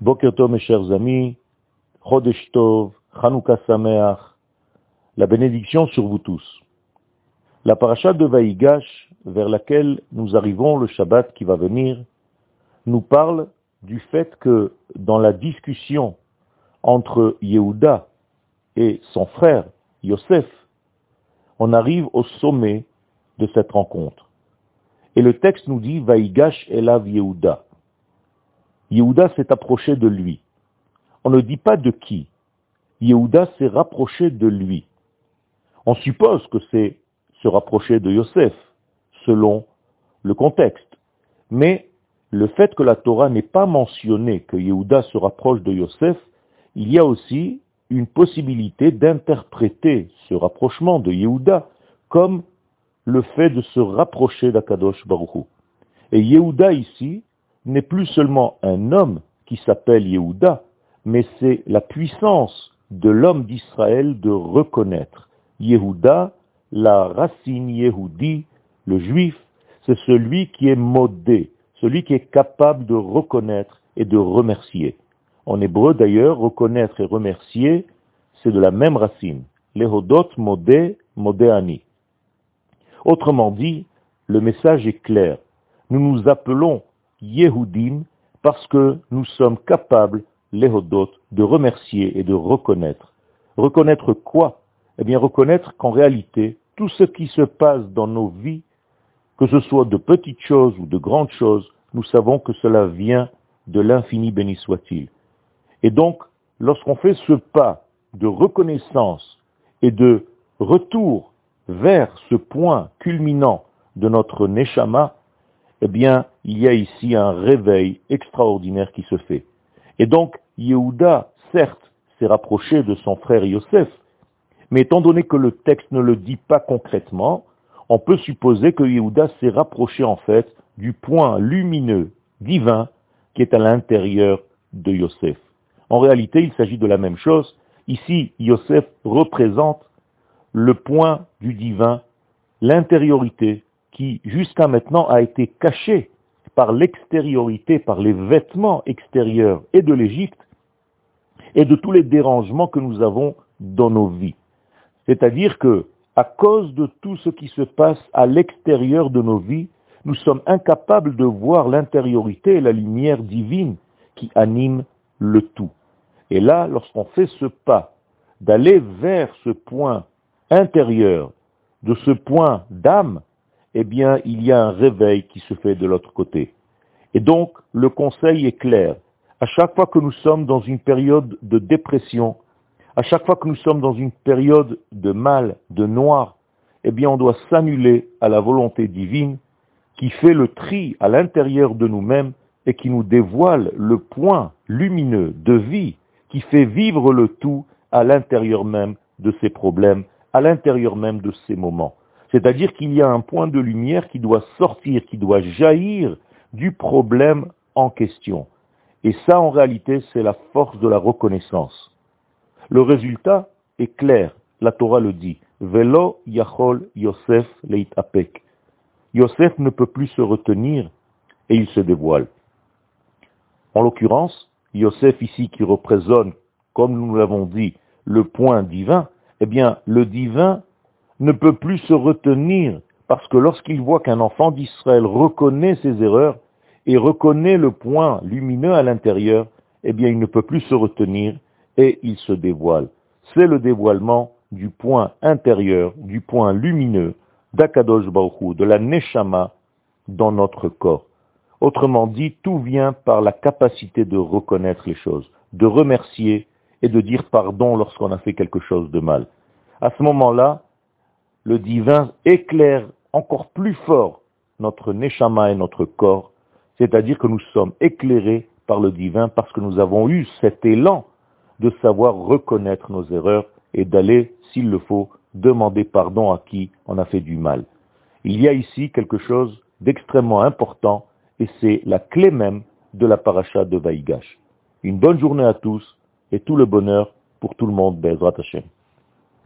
Boker Tov, mes chers amis, Chodesh Tov, Chanukah Sameach, la bénédiction sur vous tous. La paracha de Vaïgash, vers laquelle nous arrivons le Shabbat qui va venir, nous parle du fait que dans la discussion entre Yehuda et son frère Yosef, on arrive au sommet de cette rencontre. Et le texte nous dit Vaïgash Elav Yehuda. Yehuda s'est approché de lui. On ne dit pas de qui. Yehuda s'est rapproché de lui. On suppose que c'est se rapprocher de Yosef, selon le contexte. Mais le fait que la Torah n'ait pas mentionné que Yehuda se rapproche de Yosef, il y a aussi une possibilité d'interpréter ce rapprochement de Yehuda comme le fait de se rapprocher d'Akadosh Baruch Et Yehuda ici n'est plus seulement un homme qui s'appelle Yehuda, mais c'est la puissance de l'homme d'Israël de reconnaître. Yehuda, la racine Yehudi, le juif, c'est celui qui est modé, celui qui est capable de reconnaître et de remercier. En hébreu d'ailleurs, reconnaître et remercier, c'est de la même racine. Lehodot modé, modéani. Autrement dit, le message est clair. Nous nous appelons Yehudim parce que nous sommes capables, les de remercier et de reconnaître. Reconnaître quoi? Eh bien reconnaître qu'en réalité, tout ce qui se passe dans nos vies, que ce soit de petites choses ou de grandes choses, nous savons que cela vient de l'infini béni soit-il. Et donc, lorsqu'on fait ce pas de reconnaissance et de retour vers ce point culminant de notre Neshama, eh bien, il y a ici un réveil extraordinaire qui se fait. Et donc, Yehuda, certes, s'est rapproché de son frère Yosef, mais étant donné que le texte ne le dit pas concrètement, on peut supposer que Yehuda s'est rapproché en fait du point lumineux, divin, qui est à l'intérieur de Yosef. En réalité, il s'agit de la même chose. Ici, Yosef représente le point du divin, l'intériorité, qui jusqu'à maintenant a été caché par l'extériorité, par les vêtements extérieurs et de l'Égypte, et de tous les dérangements que nous avons dans nos vies. C'est-à-dire que, à cause de tout ce qui se passe à l'extérieur de nos vies, nous sommes incapables de voir l'intériorité et la lumière divine qui anime le tout. Et là, lorsqu'on fait ce pas d'aller vers ce point intérieur, de ce point d'âme, eh bien, il y a un réveil qui se fait de l'autre côté. Et donc, le conseil est clair. À chaque fois que nous sommes dans une période de dépression, à chaque fois que nous sommes dans une période de mal, de noir, eh bien, on doit s'annuler à la volonté divine qui fait le tri à l'intérieur de nous-mêmes et qui nous dévoile le point lumineux de vie qui fait vivre le tout à l'intérieur même de ces problèmes, à l'intérieur même de ces moments. C'est-à-dire qu'il y a un point de lumière qui doit sortir, qui doit jaillir du problème en question. Et ça, en réalité, c'est la force de la reconnaissance. Le résultat est clair. La Torah le dit. Velo yachol Yosef leit apek. Yosef ne peut plus se retenir et il se dévoile. En l'occurrence, Yosef ici qui représente, comme nous l'avons dit, le point divin, eh bien, le divin ne peut plus se retenir parce que lorsqu'il voit qu'un enfant d'Israël reconnaît ses erreurs et reconnaît le point lumineux à l'intérieur, eh bien il ne peut plus se retenir et il se dévoile. C'est le dévoilement du point intérieur, du point lumineux d'Akadosh Baruch de la Neshama dans notre corps. Autrement dit, tout vient par la capacité de reconnaître les choses, de remercier et de dire pardon lorsqu'on a fait quelque chose de mal. À ce moment-là, le divin éclaire encore plus fort notre neshama et notre corps, c'est-à-dire que nous sommes éclairés par le divin parce que nous avons eu cet élan de savoir reconnaître nos erreurs et d'aller, s'il le faut, demander pardon à qui on a fait du mal. Il y a ici quelque chose d'extrêmement important et c'est la clé même de la paracha de Vaïgash. Une bonne journée à tous et tout le bonheur pour tout le monde, Bezrat Hashem.